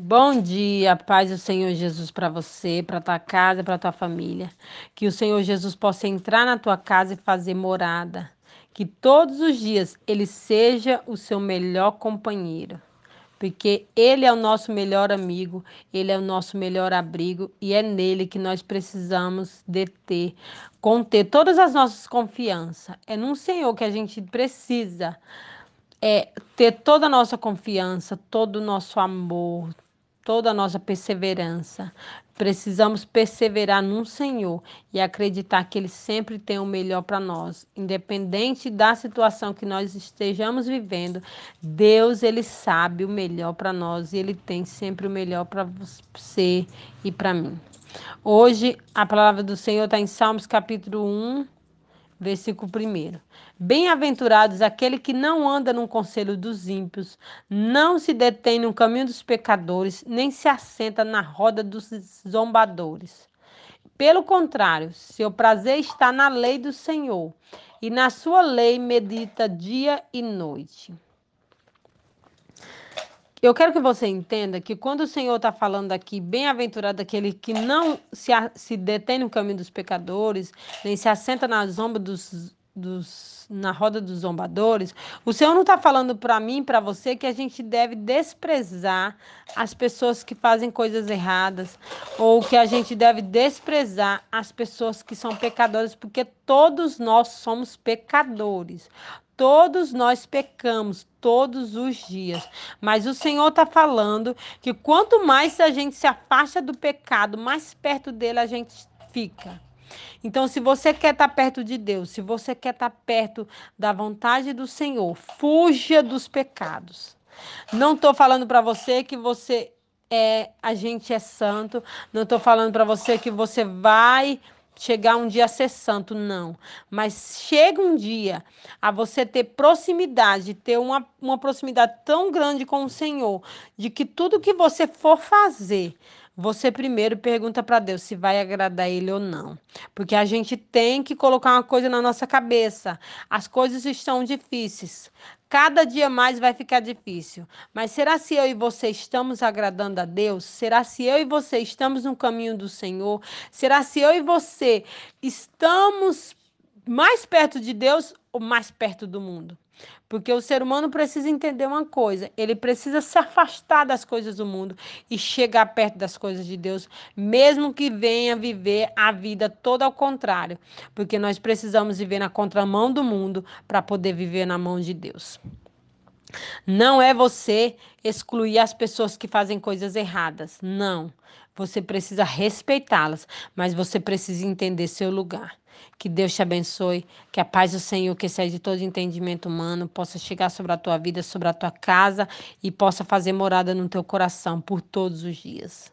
Bom dia, paz do Senhor Jesus para você, para tua casa, para tua família. Que o Senhor Jesus possa entrar na tua casa e fazer morada. Que todos os dias ele seja o seu melhor companheiro. Porque ele é o nosso melhor amigo, ele é o nosso melhor abrigo e é nele que nós precisamos deter, conter todas as nossas confianças. É no Senhor que a gente precisa é ter toda a nossa confiança, todo o nosso amor, toda a nossa perseverança. Precisamos perseverar no Senhor e acreditar que Ele sempre tem o melhor para nós, independente da situação que nós estejamos vivendo. Deus, Ele sabe o melhor para nós e Ele tem sempre o melhor para você e para mim. Hoje, a palavra do Senhor está em Salmos capítulo 1, Versículo 1. Bem-aventurados aquele que não anda no conselho dos ímpios, não se detém no caminho dos pecadores, nem se assenta na roda dos zombadores. Pelo contrário, seu prazer está na lei do Senhor, e na sua lei medita dia e noite. Eu quero que você entenda que quando o Senhor está falando aqui, bem-aventurado aquele que não se, se detém no caminho dos pecadores, nem se assenta na zomba dos, dos, na roda dos zombadores, o Senhor não está falando para mim, para você, que a gente deve desprezar as pessoas que fazem coisas erradas, ou que a gente deve desprezar as pessoas que são pecadoras, porque todos nós somos pecadores. Todos nós pecamos todos os dias, mas o Senhor está falando que quanto mais a gente se afasta do pecado, mais perto dele a gente fica. Então, se você quer estar tá perto de Deus, se você quer estar tá perto da vontade do Senhor, fuja dos pecados. Não estou falando para você que você é, a gente é santo. Não estou falando para você que você vai chegar um dia a ser santo, não. Mas chega um dia a você ter proximidade, ter uma, uma proximidade tão grande com o Senhor, de que tudo que você for fazer, você primeiro pergunta para Deus se vai agradar Ele ou não. Porque a gente tem que colocar uma coisa na nossa cabeça. As coisas estão difíceis. Cada dia mais vai ficar difícil. Mas será se eu e você estamos agradando a Deus? Será se eu e você estamos no caminho do Senhor? Será se eu e você estamos mais perto de Deus ou mais perto do mundo? Porque o ser humano precisa entender uma coisa: ele precisa se afastar das coisas do mundo e chegar perto das coisas de Deus, mesmo que venha viver a vida toda ao contrário. Porque nós precisamos viver na contramão do mundo para poder viver na mão de Deus. Não é você excluir as pessoas que fazem coisas erradas. Não. Você precisa respeitá-las, mas você precisa entender seu lugar. Que Deus te abençoe, que a paz do Senhor, que excede de todo entendimento humano, possa chegar sobre a tua vida, sobre a tua casa e possa fazer morada no teu coração por todos os dias.